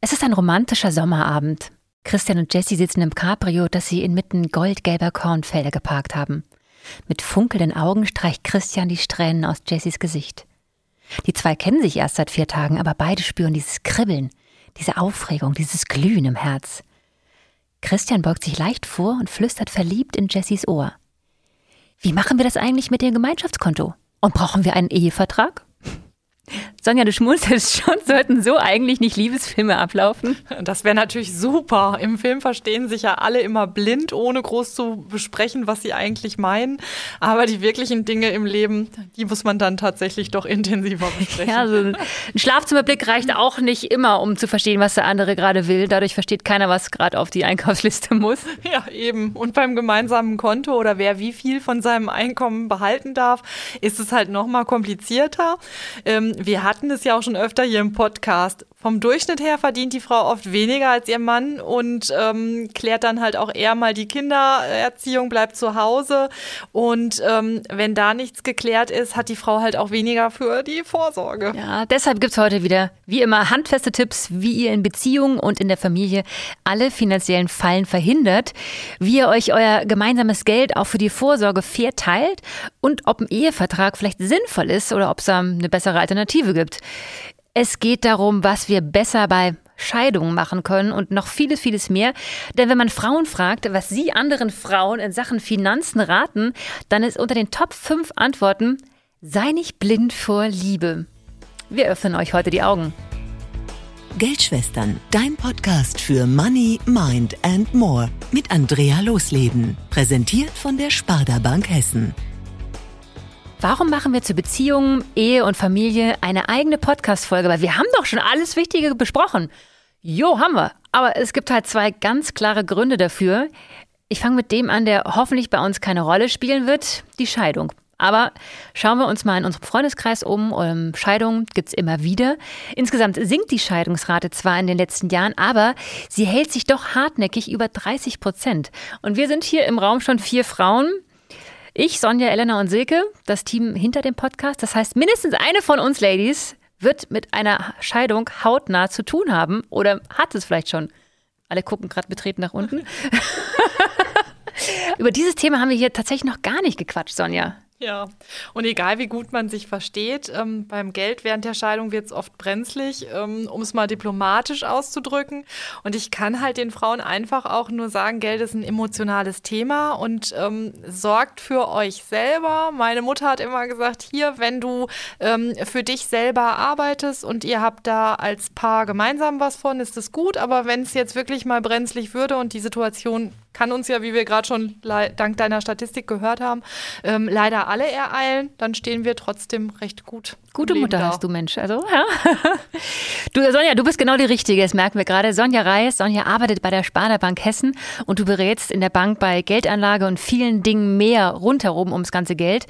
Es ist ein romantischer Sommerabend. Christian und Jessie sitzen im Cabrio, das sie inmitten goldgelber Kornfelder geparkt haben. Mit funkelnden Augen streicht Christian die Strähnen aus Jessies Gesicht. Die zwei kennen sich erst seit vier Tagen, aber beide spüren dieses Kribbeln, diese Aufregung, dieses Glühen im Herz. Christian beugt sich leicht vor und flüstert verliebt in Jessies Ohr. Wie machen wir das eigentlich mit dem Gemeinschaftskonto? Und brauchen wir einen Ehevertrag? Sonja, du schmunzelst schon, sollten so eigentlich nicht Liebesfilme ablaufen? Das wäre natürlich super. Im Film verstehen sich ja alle immer blind, ohne groß zu besprechen, was sie eigentlich meinen. Aber die wirklichen Dinge im Leben, die muss man dann tatsächlich doch intensiver besprechen. Ja, also ein Schlafzimmerblick reicht auch nicht immer, um zu verstehen, was der andere gerade will. Dadurch versteht keiner, was gerade auf die Einkaufsliste muss. Ja, eben. Und beim gemeinsamen Konto oder wer wie viel von seinem Einkommen behalten darf, ist es halt noch mal komplizierter. Ähm, wir hatten es ja auch schon öfter hier im Podcast. Vom Durchschnitt her verdient die Frau oft weniger als ihr Mann und ähm, klärt dann halt auch eher mal die Kindererziehung, bleibt zu Hause. Und ähm, wenn da nichts geklärt ist, hat die Frau halt auch weniger für die Vorsorge. Ja, deshalb gibt es heute wieder, wie immer, handfeste Tipps, wie ihr in Beziehungen und in der Familie alle finanziellen Fallen verhindert, wie ihr euch euer gemeinsames Geld auch für die Vorsorge fair teilt und ob ein Ehevertrag vielleicht sinnvoll ist oder ob es eine bessere Alternative gibt. Es geht darum, was wir besser bei Scheidungen machen können und noch vieles, vieles mehr. Denn wenn man Frauen fragt, was sie anderen Frauen in Sachen Finanzen raten, dann ist unter den Top 5 Antworten, sei nicht blind vor Liebe. Wir öffnen euch heute die Augen. Geldschwestern, dein Podcast für Money, Mind and More mit Andrea Losleben. Präsentiert von der Sparda Bank Hessen. Warum machen wir zu Beziehungen, Ehe und Familie eine eigene Podcast-Folge? Weil wir haben doch schon alles Wichtige besprochen. Jo, haben wir. Aber es gibt halt zwei ganz klare Gründe dafür. Ich fange mit dem an, der hoffentlich bei uns keine Rolle spielen wird, die Scheidung. Aber schauen wir uns mal in unserem Freundeskreis um. Um Scheidungen gibt es immer wieder. Insgesamt sinkt die Scheidungsrate zwar in den letzten Jahren, aber sie hält sich doch hartnäckig über 30 Prozent. Und wir sind hier im Raum schon vier Frauen. Ich, Sonja, Elena und Silke, das Team hinter dem Podcast. Das heißt, mindestens eine von uns Ladies wird mit einer Scheidung hautnah zu tun haben oder hat es vielleicht schon. Alle gucken gerade betreten nach unten. Über dieses Thema haben wir hier tatsächlich noch gar nicht gequatscht, Sonja. Ja, und egal wie gut man sich versteht, ähm, beim Geld während der Scheidung wird es oft brenzlig, ähm, um es mal diplomatisch auszudrücken. Und ich kann halt den Frauen einfach auch nur sagen, Geld ist ein emotionales Thema und ähm, sorgt für euch selber. Meine Mutter hat immer gesagt, hier, wenn du ähm, für dich selber arbeitest und ihr habt da als Paar gemeinsam was von, ist das gut. Aber wenn es jetzt wirklich mal brenzlig würde und die Situation kann uns ja, wie wir gerade schon dank deiner Statistik gehört haben, ähm, leider alle ereilen, dann stehen wir trotzdem recht gut. Gute Mutter da. hast du, Mensch. Also, ja. du, Sonja, du bist genau die Richtige, das merken wir gerade. Sonja Reis, Sonja arbeitet bei der Sparda Bank Hessen und du berätst in der Bank bei Geldanlage und vielen Dingen mehr rundherum ums ganze Geld.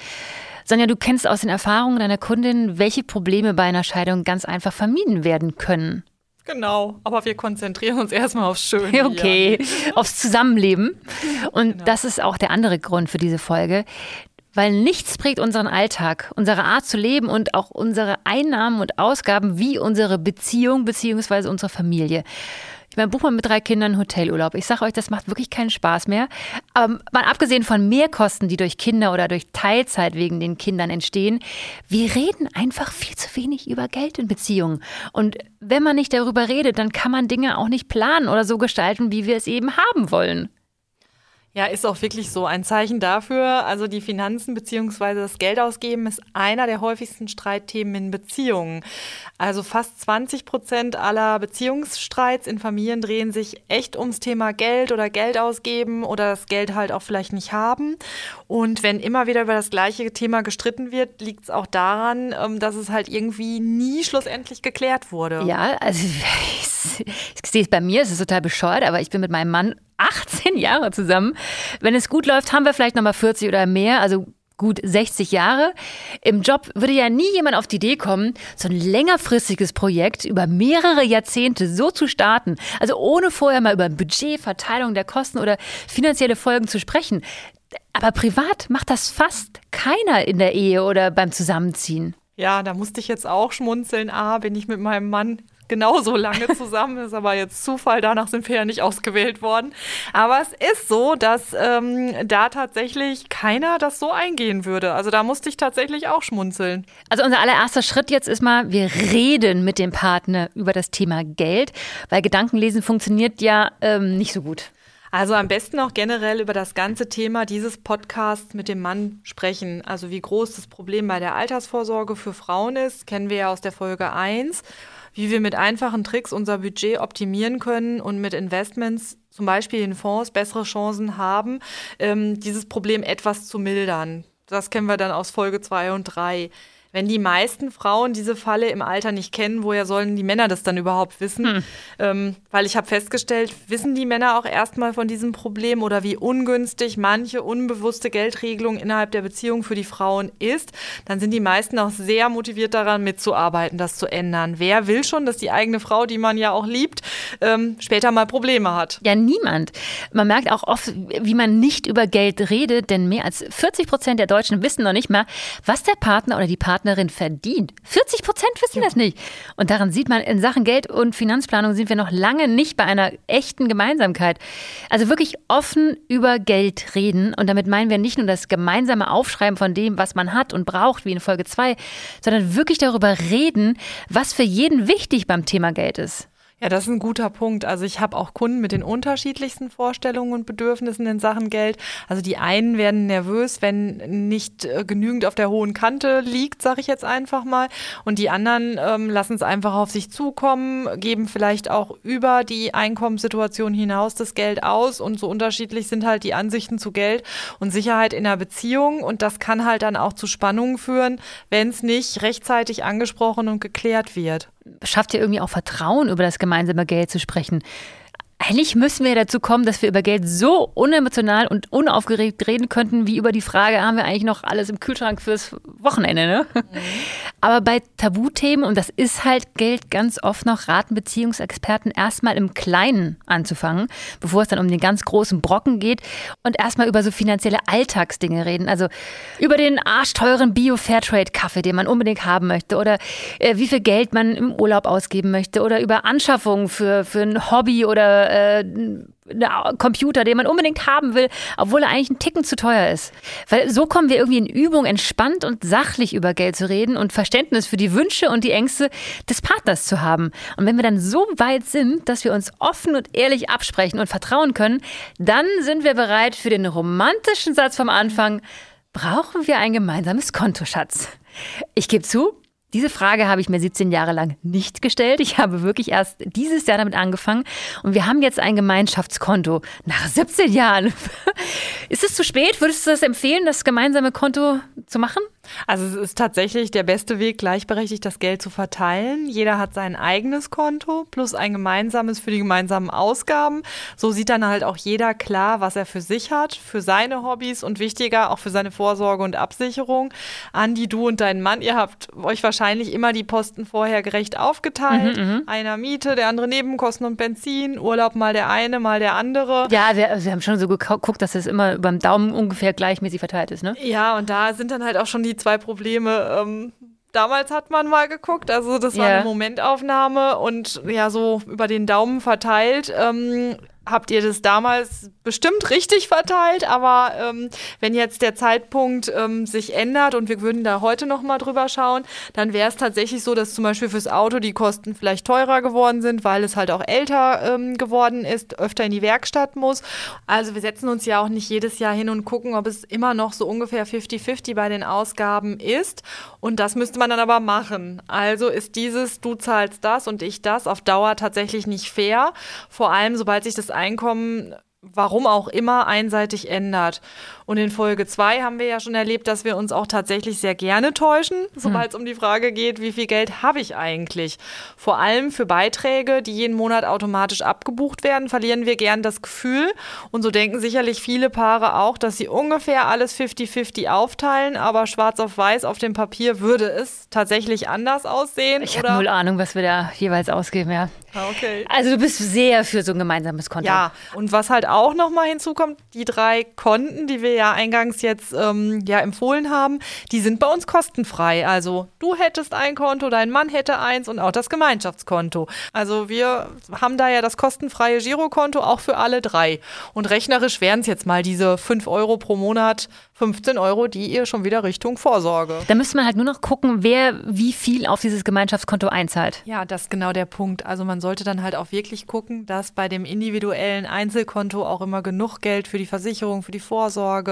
Sonja, du kennst aus den Erfahrungen deiner Kundin, welche Probleme bei einer Scheidung ganz einfach vermieden werden können. Genau, aber wir konzentrieren uns erstmal aufs Schöne. Okay, hier. aufs Zusammenleben. Und genau. das ist auch der andere Grund für diese Folge. Weil nichts prägt unseren Alltag, unsere Art zu leben und auch unsere Einnahmen und Ausgaben wie unsere Beziehung bzw. unsere Familie. Meine, buch mal mit drei Kindern Hotelurlaub. Ich sage euch, das macht wirklich keinen Spaß mehr. Aber mal abgesehen von Mehrkosten, die durch Kinder oder durch Teilzeit wegen den Kindern entstehen, wir reden einfach viel zu wenig über Geld in Beziehungen. Und wenn man nicht darüber redet, dann kann man Dinge auch nicht planen oder so gestalten, wie wir es eben haben wollen. Ja, ist auch wirklich so ein Zeichen dafür. Also die Finanzen bzw. das Geld ausgeben ist einer der häufigsten Streitthemen in Beziehungen. Also fast 20 Prozent aller Beziehungsstreits in Familien drehen sich echt ums Thema Geld oder Geld ausgeben oder das Geld halt auch vielleicht nicht haben. Und wenn immer wieder über das gleiche Thema gestritten wird, liegt es auch daran, ähm, dass es halt irgendwie nie schlussendlich geklärt wurde. Ja, also ich, ich sehe es bei mir, es ist total bescheuert, aber ich bin mit meinem Mann 18 Jahre zusammen. Wenn es gut läuft, haben wir vielleicht nochmal 40 oder mehr, also gut 60 Jahre. Im Job würde ja nie jemand auf die Idee kommen, so ein längerfristiges Projekt über mehrere Jahrzehnte so zu starten, also ohne vorher mal über Budget, Verteilung der Kosten oder finanzielle Folgen zu sprechen. Aber privat macht das fast keiner in der Ehe oder beim Zusammenziehen. Ja, da musste ich jetzt auch schmunzeln. A, bin ich mit meinem Mann genauso lange zusammen. ist aber jetzt Zufall, danach sind wir ja nicht ausgewählt worden. Aber es ist so, dass ähm, da tatsächlich keiner das so eingehen würde. Also da musste ich tatsächlich auch schmunzeln. Also unser allererster Schritt jetzt ist mal, wir reden mit dem Partner über das Thema Geld, weil Gedankenlesen funktioniert ja ähm, nicht so gut. Also am besten auch generell über das ganze Thema dieses Podcasts mit dem Mann sprechen. Also wie groß das Problem bei der Altersvorsorge für Frauen ist, kennen wir ja aus der Folge 1. Wie wir mit einfachen Tricks unser Budget optimieren können und mit Investments, zum Beispiel in Fonds, bessere Chancen haben, ähm, dieses Problem etwas zu mildern. Das kennen wir dann aus Folge 2 und 3. Wenn die meisten Frauen diese Falle im Alter nicht kennen, woher sollen die Männer das dann überhaupt wissen? Hm. Ähm, weil ich habe festgestellt, wissen die Männer auch erstmal von diesem Problem oder wie ungünstig manche unbewusste Geldregelung innerhalb der Beziehung für die Frauen ist, dann sind die meisten auch sehr motiviert daran mitzuarbeiten, das zu ändern. Wer will schon, dass die eigene Frau, die man ja auch liebt, ähm, später mal Probleme hat? Ja, niemand. Man merkt auch oft, wie man nicht über Geld redet, denn mehr als 40 Prozent der Deutschen wissen noch nicht mal, was der Partner oder die Partnerin Partnerin verdient. 40 Prozent wissen ja. das nicht. Und daran sieht man, in Sachen Geld und Finanzplanung sind wir noch lange nicht bei einer echten Gemeinsamkeit. Also wirklich offen über Geld reden. Und damit meinen wir nicht nur das gemeinsame Aufschreiben von dem, was man hat und braucht, wie in Folge 2, sondern wirklich darüber reden, was für jeden wichtig beim Thema Geld ist. Ja, das ist ein guter Punkt. Also ich habe auch Kunden mit den unterschiedlichsten Vorstellungen und Bedürfnissen in Sachen Geld. Also die einen werden nervös, wenn nicht äh, genügend auf der hohen Kante liegt, sage ich jetzt einfach mal. Und die anderen ähm, lassen es einfach auf sich zukommen, geben vielleicht auch über die Einkommenssituation hinaus das Geld aus. Und so unterschiedlich sind halt die Ansichten zu Geld und Sicherheit in der Beziehung. Und das kann halt dann auch zu Spannungen führen, wenn es nicht rechtzeitig angesprochen und geklärt wird schafft ja irgendwie auch Vertrauen, über das gemeinsame Geld zu sprechen. Eigentlich müssen wir dazu kommen, dass wir über Geld so unemotional und unaufgeregt reden könnten, wie über die Frage, haben wir eigentlich noch alles im Kühlschrank fürs Wochenende, ne? Mhm. Aber bei Tabuthemen, und das ist halt Geld ganz oft noch, raten Beziehungsexperten erstmal im Kleinen anzufangen, bevor es dann um den ganz großen Brocken geht und erstmal über so finanzielle Alltagsdinge reden. Also über den arschteuren Bio-Fairtrade-Kaffee, den man unbedingt haben möchte oder äh, wie viel Geld man im Urlaub ausgeben möchte oder über Anschaffungen für, für ein Hobby oder äh, Computer, den man unbedingt haben will, obwohl er eigentlich ein Ticken zu teuer ist. Weil so kommen wir irgendwie in Übung, entspannt und sachlich über Geld zu reden und Verständnis für die Wünsche und die Ängste des Partners zu haben. Und wenn wir dann so weit sind, dass wir uns offen und ehrlich absprechen und vertrauen können, dann sind wir bereit für den romantischen Satz vom Anfang, brauchen wir ein gemeinsames Kontoschatz. Ich gebe zu, diese Frage habe ich mir 17 Jahre lang nicht gestellt. Ich habe wirklich erst dieses Jahr damit angefangen und wir haben jetzt ein Gemeinschaftskonto nach 17 Jahren. Ist es zu spät? Würdest du das empfehlen, das gemeinsame Konto zu machen? Also es ist tatsächlich der beste Weg, gleichberechtigt das Geld zu verteilen. Jeder hat sein eigenes Konto plus ein gemeinsames für die gemeinsamen Ausgaben. So sieht dann halt auch jeder klar, was er für sich hat, für seine Hobbys und wichtiger auch für seine Vorsorge und Absicherung. Andi, du und dein Mann, ihr habt euch wahrscheinlich immer die Posten vorher gerecht aufgeteilt. Mhm, mhm. Einer Miete, der andere Nebenkosten und Benzin, Urlaub mal der eine, mal der andere. Ja, wir, wir haben schon so geguckt, dass es immer über den Daumen ungefähr gleichmäßig verteilt ist, ne? Ja, und da sind dann halt auch schon die zwei Probleme. Ähm, damals hat man mal geguckt, also das war yeah. eine Momentaufnahme und ja, so über den Daumen verteilt. Ähm, habt ihr das damals bestimmt richtig verteilt, aber ähm, wenn jetzt der Zeitpunkt ähm, sich ändert und wir würden da heute noch mal drüber schauen, dann wäre es tatsächlich so, dass zum Beispiel fürs Auto die Kosten vielleicht teurer geworden sind, weil es halt auch älter ähm, geworden ist, öfter in die Werkstatt muss. Also wir setzen uns ja auch nicht jedes Jahr hin und gucken, ob es immer noch so ungefähr 50-50 bei den Ausgaben ist. Und das müsste man dann aber machen. Also ist dieses, du zahlst das und ich das auf Dauer tatsächlich nicht fair. Vor allem, sobald sich das Einkommen warum auch immer einseitig ändert. Und in Folge 2 haben wir ja schon erlebt, dass wir uns auch tatsächlich sehr gerne täuschen, sobald es hm. um die Frage geht, wie viel Geld habe ich eigentlich? Vor allem für Beiträge, die jeden Monat automatisch abgebucht werden, verlieren wir gern das Gefühl. Und so denken sicherlich viele Paare auch, dass sie ungefähr alles 50-50 aufteilen, aber schwarz auf weiß auf dem Papier würde es tatsächlich anders aussehen. Ich habe null Ahnung, was wir da jeweils ausgeben, ja. Ah, okay. Also du bist sehr für so ein gemeinsames Konto. Ja, und was halt auch auch nochmal hinzukommt, die drei Konten, die wir ja eingangs jetzt ähm, ja empfohlen haben, die sind bei uns kostenfrei. Also du hättest ein Konto, dein Mann hätte eins und auch das Gemeinschaftskonto. Also wir haben da ja das kostenfreie Girokonto auch für alle drei. Und rechnerisch wären es jetzt mal diese 5 Euro pro Monat 15 Euro, die ihr schon wieder Richtung Vorsorge. Da müsste man halt nur noch gucken, wer wie viel auf dieses Gemeinschaftskonto einzahlt. Ja, das ist genau der Punkt. Also man sollte dann halt auch wirklich gucken, dass bei dem individuellen Einzelkonto auch immer genug Geld für die Versicherung, für die Vorsorge,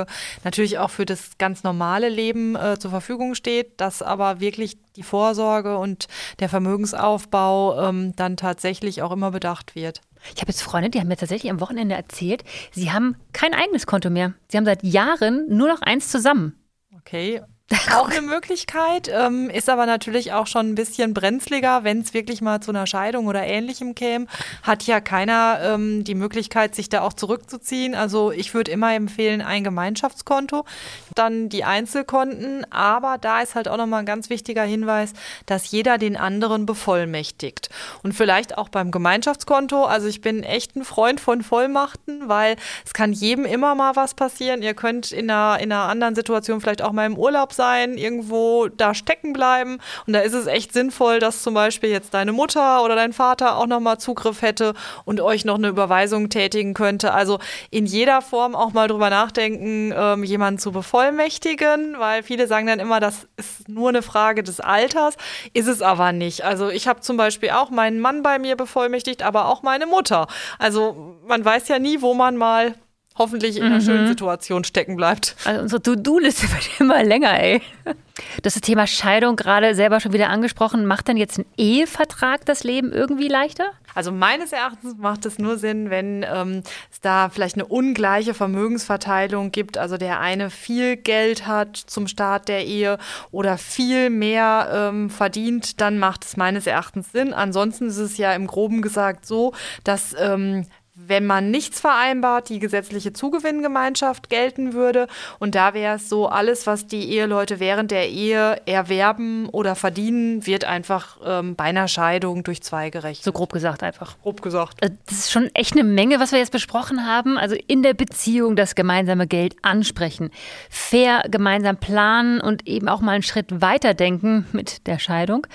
natürlich auch für das ganz normale Leben äh, zur Verfügung steht, dass aber wirklich die Vorsorge und der Vermögensaufbau ähm, dann tatsächlich auch immer bedacht wird. Ich habe jetzt Freunde, die haben mir tatsächlich am Wochenende erzählt, sie haben kein eigenes Konto mehr. Sie haben seit Jahren nur noch eins zusammen. Okay, auch eine Möglichkeit, ähm, ist aber natürlich auch schon ein bisschen brenzliger, wenn es wirklich mal zu einer Scheidung oder ähnlichem käme. Hat ja keiner ähm, die Möglichkeit, sich da auch zurückzuziehen. Also ich würde immer empfehlen, ein Gemeinschaftskonto, dann die Einzelkonten. Aber da ist halt auch nochmal ein ganz wichtiger Hinweis, dass jeder den anderen bevollmächtigt. Und vielleicht auch beim Gemeinschaftskonto. Also ich bin echt ein Freund von Vollmachten, weil es kann jedem immer mal was passieren. Ihr könnt in einer, in einer anderen Situation vielleicht auch mal im Urlaub sein, irgendwo da stecken bleiben. Und da ist es echt sinnvoll, dass zum Beispiel jetzt deine Mutter oder dein Vater auch nochmal Zugriff hätte und euch noch eine Überweisung tätigen könnte. Also in jeder Form auch mal drüber nachdenken, ähm, jemanden zu bevollmächtigen, weil viele sagen dann immer, das ist nur eine Frage des Alters. Ist es aber nicht. Also ich habe zum Beispiel auch meinen Mann bei mir bevollmächtigt, aber auch meine Mutter. Also man weiß ja nie, wo man mal hoffentlich in einer mhm. schönen Situation stecken bleibt. Also unsere To-Do-Liste wird immer länger, ey. Das Thema Scheidung gerade selber schon wieder angesprochen. Macht denn jetzt ein Ehevertrag das Leben irgendwie leichter? Also meines Erachtens macht es nur Sinn, wenn ähm, es da vielleicht eine ungleiche Vermögensverteilung gibt. Also der eine viel Geld hat zum Start der Ehe oder viel mehr ähm, verdient, dann macht es meines Erachtens Sinn. Ansonsten ist es ja im groben gesagt so, dass ähm, wenn man nichts vereinbart, die gesetzliche Zugewinngemeinschaft gelten würde. Und da wäre es so, alles, was die Eheleute während der Ehe erwerben oder verdienen, wird einfach ähm, bei einer Scheidung durch zwei gerechnet. So grob gesagt einfach. Grob gesagt. Äh, das ist schon echt eine Menge, was wir jetzt besprochen haben. Also in der Beziehung das gemeinsame Geld ansprechen, fair gemeinsam planen und eben auch mal einen Schritt weiterdenken mit der Scheidung.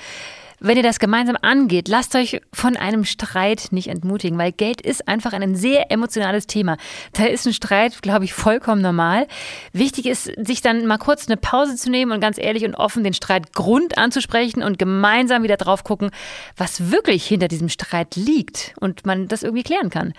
Wenn ihr das gemeinsam angeht, lasst euch von einem Streit nicht entmutigen, weil Geld ist einfach ein sehr emotionales Thema. Da ist ein Streit, glaube ich, vollkommen normal. Wichtig ist, sich dann mal kurz eine Pause zu nehmen und ganz ehrlich und offen den Streitgrund anzusprechen und gemeinsam wieder drauf gucken, was wirklich hinter diesem Streit liegt und man das irgendwie klären kann.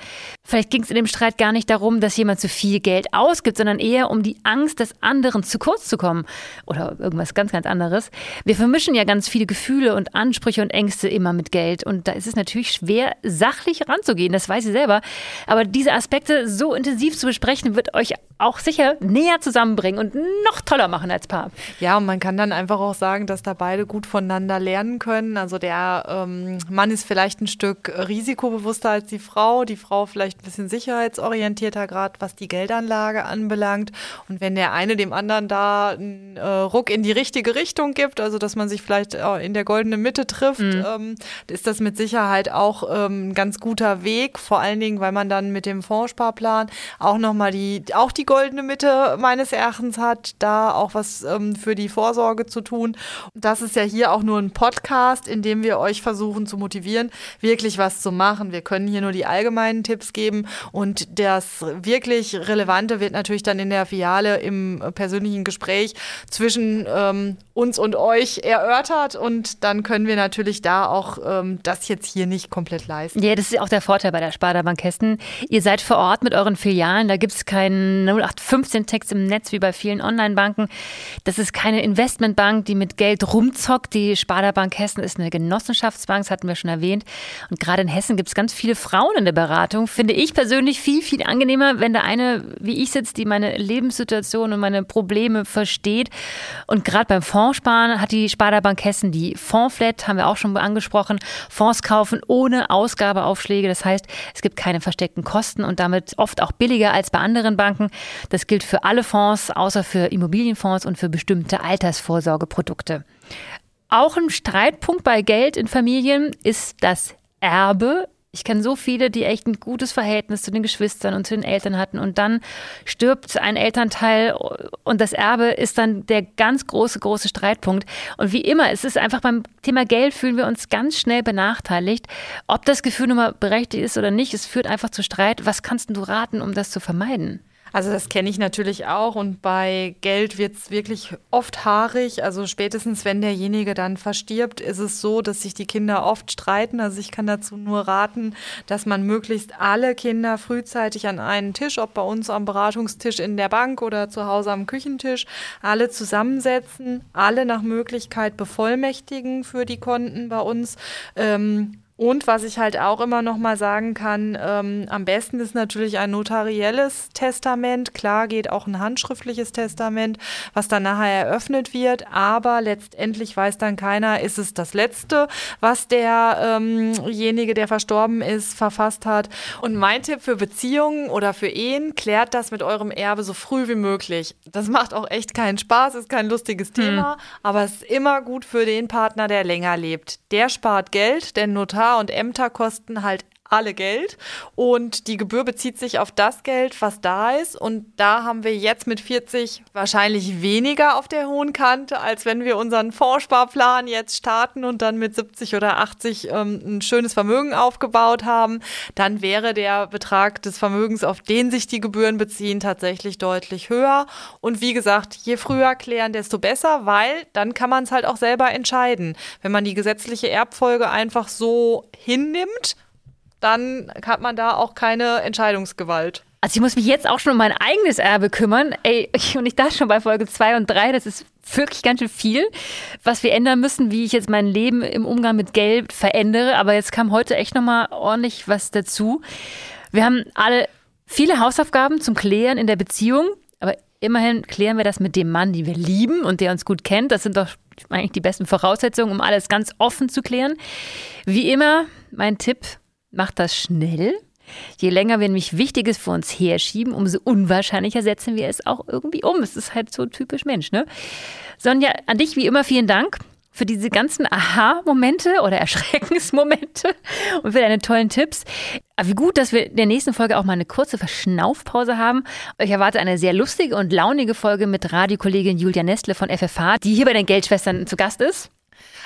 Vielleicht ging es in dem Streit gar nicht darum, dass jemand zu viel Geld ausgibt, sondern eher um die Angst des anderen zu kurz zu kommen oder irgendwas ganz, ganz anderes. Wir vermischen ja ganz viele Gefühle und Ansprüche Ansprüche und Ängste immer mit Geld. Und da ist es natürlich schwer, sachlich ranzugehen, das weiß ich selber. Aber diese Aspekte so intensiv zu besprechen, wird euch auch sicher näher zusammenbringen und noch toller machen als Paar. Ja, und man kann dann einfach auch sagen, dass da beide gut voneinander lernen können. Also der ähm, Mann ist vielleicht ein Stück risikobewusster als die Frau, die Frau vielleicht ein bisschen sicherheitsorientierter, gerade was die Geldanlage anbelangt. Und wenn der eine dem anderen da einen äh, Ruck in die richtige Richtung gibt, also dass man sich vielleicht äh, in der goldenen Mitte trifft, mhm. ähm, ist das mit Sicherheit auch ähm, ein ganz guter Weg. Vor allen Dingen, weil man dann mit dem Fondssparplan auch nochmal die, auch die goldene Mitte meines Erachtens hat, da auch was ähm, für die Vorsorge zu tun. Das ist ja hier auch nur ein Podcast, in dem wir euch versuchen zu motivieren, wirklich was zu machen. Wir können hier nur die allgemeinen Tipps geben und das wirklich Relevante wird natürlich dann in der Filiale im persönlichen Gespräch zwischen ähm, uns und euch erörtert und dann können wir natürlich da auch ähm, das jetzt hier nicht komplett leisten. Ja, das ist auch der Vorteil bei der Sparda Bank Hessen. Ihr seid vor Ort mit euren Filialen, da gibt es keinen 0815-Text im Netz wie bei vielen Online-Banken. Das ist keine Investmentbank, die mit Geld rumzockt. Die Sparda Bank Hessen ist eine Genossenschaftsbank, das hatten wir schon erwähnt. Und gerade in Hessen gibt es ganz viele Frauen in der Beratung. Finde ich persönlich viel, viel angenehmer, wenn da eine wie ich sitzt, die meine Lebenssituation und meine Probleme versteht. Und gerade beim Fondssparen hat die Sparda Bank Hessen die Fondsflat, haben wir auch schon angesprochen, Fonds kaufen ohne Ausgabeaufschläge. Das heißt, es gibt keine versteckten Kosten und damit oft auch billiger als bei anderen Banken. Das gilt für alle Fonds, außer für Immobilienfonds und für bestimmte Altersvorsorgeprodukte. Auch ein Streitpunkt bei Geld in Familien ist das Erbe Ich kenne so viele, die echt ein gutes Verhältnis zu den Geschwistern und zu den Eltern hatten und dann stirbt ein Elternteil und das Erbe ist dann der ganz große, große Streitpunkt. Und wie immer, es ist einfach beim Thema Geld fühlen wir uns ganz schnell benachteiligt. Ob das Gefühl nun mal berechtigt ist oder nicht, es führt einfach zu Streit. Was kannst du raten, um das zu vermeiden? Also das kenne ich natürlich auch und bei Geld wird es wirklich oft haarig. Also spätestens, wenn derjenige dann verstirbt, ist es so, dass sich die Kinder oft streiten. Also ich kann dazu nur raten, dass man möglichst alle Kinder frühzeitig an einen Tisch, ob bei uns am Beratungstisch in der Bank oder zu Hause am Küchentisch, alle zusammensetzen, alle nach Möglichkeit bevollmächtigen für die Konten bei uns. Ähm, und was ich halt auch immer noch mal sagen kann, ähm, am besten ist natürlich ein notarielles Testament. Klar geht auch ein handschriftliches Testament, was dann nachher eröffnet wird. Aber letztendlich weiß dann keiner, ist es das letzte, was derjenige, ähm der verstorben ist, verfasst hat. Und mein Tipp für Beziehungen oder für Ehen, klärt das mit eurem Erbe so früh wie möglich. Das macht auch echt keinen Spaß, ist kein lustiges hm. Thema, hm. aber es ist immer gut für den Partner, der länger lebt. Der spart Geld, denn Notar und Ämter kosten halt alle Geld. Und die Gebühr bezieht sich auf das Geld, was da ist. Und da haben wir jetzt mit 40 wahrscheinlich weniger auf der hohen Kante, als wenn wir unseren Fondssparplan jetzt starten und dann mit 70 oder 80 ähm, ein schönes Vermögen aufgebaut haben, dann wäre der Betrag des Vermögens, auf den sich die Gebühren beziehen, tatsächlich deutlich höher. Und wie gesagt, je früher klären, desto besser, weil dann kann man es halt auch selber entscheiden. Wenn man die gesetzliche Erbfolge einfach so hinnimmt, dann hat man da auch keine Entscheidungsgewalt. Also ich muss mich jetzt auch schon um mein eigenes Erbe kümmern. Ey, und ich dachte schon bei Folge 2 und 3, das ist wirklich ganz schön viel, was wir ändern müssen, wie ich jetzt mein Leben im Umgang mit Geld verändere. Aber jetzt kam heute echt nochmal ordentlich was dazu. Wir haben alle viele Hausaufgaben zum Klären in der Beziehung. Aber immerhin klären wir das mit dem Mann, den wir lieben und der uns gut kennt. Das sind doch eigentlich die besten Voraussetzungen, um alles ganz offen zu klären. Wie immer, mein Tipp, macht das schnell. Je länger wir nämlich Wichtiges vor uns herschieben, umso unwahrscheinlicher setzen wir es auch irgendwie um. Es ist halt so typisch Mensch, ne? Sonja, an dich wie immer vielen Dank für diese ganzen Aha-Momente oder Erschreckensmomente und für deine tollen Tipps. Aber wie gut, dass wir in der nächsten Folge auch mal eine kurze Verschnaufpause haben. Ich erwarte eine sehr lustige und launige Folge mit Radiokollegin Julia Nestle von FFH, die hier bei den Geldschwestern zu Gast ist.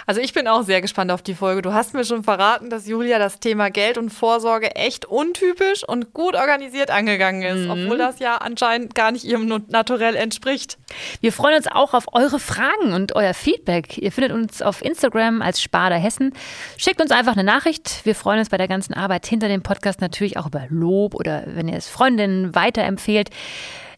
Also ich bin auch sehr gespannt auf die Folge. Du hast mir schon verraten, dass Julia das Thema Geld und Vorsorge echt untypisch und gut organisiert angegangen ist, mhm. obwohl das ja anscheinend gar nicht ihrem Naturell entspricht. Wir freuen uns auch auf eure Fragen und euer Feedback. Ihr findet uns auf Instagram als Sparda Hessen. Schickt uns einfach eine Nachricht. Wir freuen uns bei der ganzen Arbeit hinter dem Podcast natürlich auch über Lob oder wenn ihr es Freundinnen weiterempfehlt.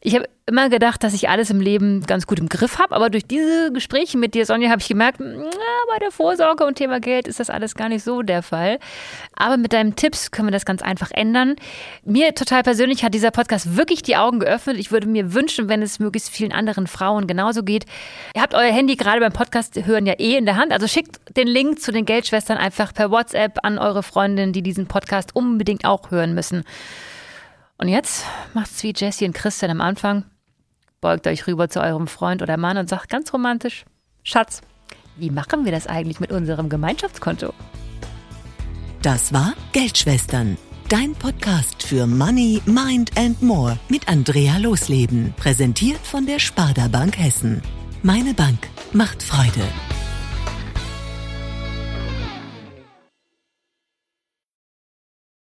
Ich habe immer gedacht, dass ich alles im Leben ganz gut im Griff habe, aber durch diese Gespräche mit dir, Sonja, habe ich gemerkt, na, bei der Vorsorge und Thema Geld ist das alles gar nicht so der Fall. Aber mit deinen Tipps können wir das ganz einfach ändern. Mir total persönlich hat dieser Podcast wirklich die Augen geöffnet. Ich würde mir wünschen, wenn es möglichst vielen anderen Frauen genauso geht. Ihr habt euer Handy gerade beim Podcast hören ja eh in der Hand, also schickt den Link zu den Geldschwestern einfach per WhatsApp an eure Freundinnen, die diesen Podcast unbedingt auch hören müssen. Und jetzt macht's wie Jessie und Christian am Anfang. Beugt euch rüber zu eurem Freund oder Mann und sagt ganz romantisch: Schatz, wie machen wir das eigentlich mit unserem Gemeinschaftskonto? Das war Geldschwestern, dein Podcast für Money, Mind and More mit Andrea Losleben, präsentiert von der Sparda Bank Hessen. Meine Bank macht Freude.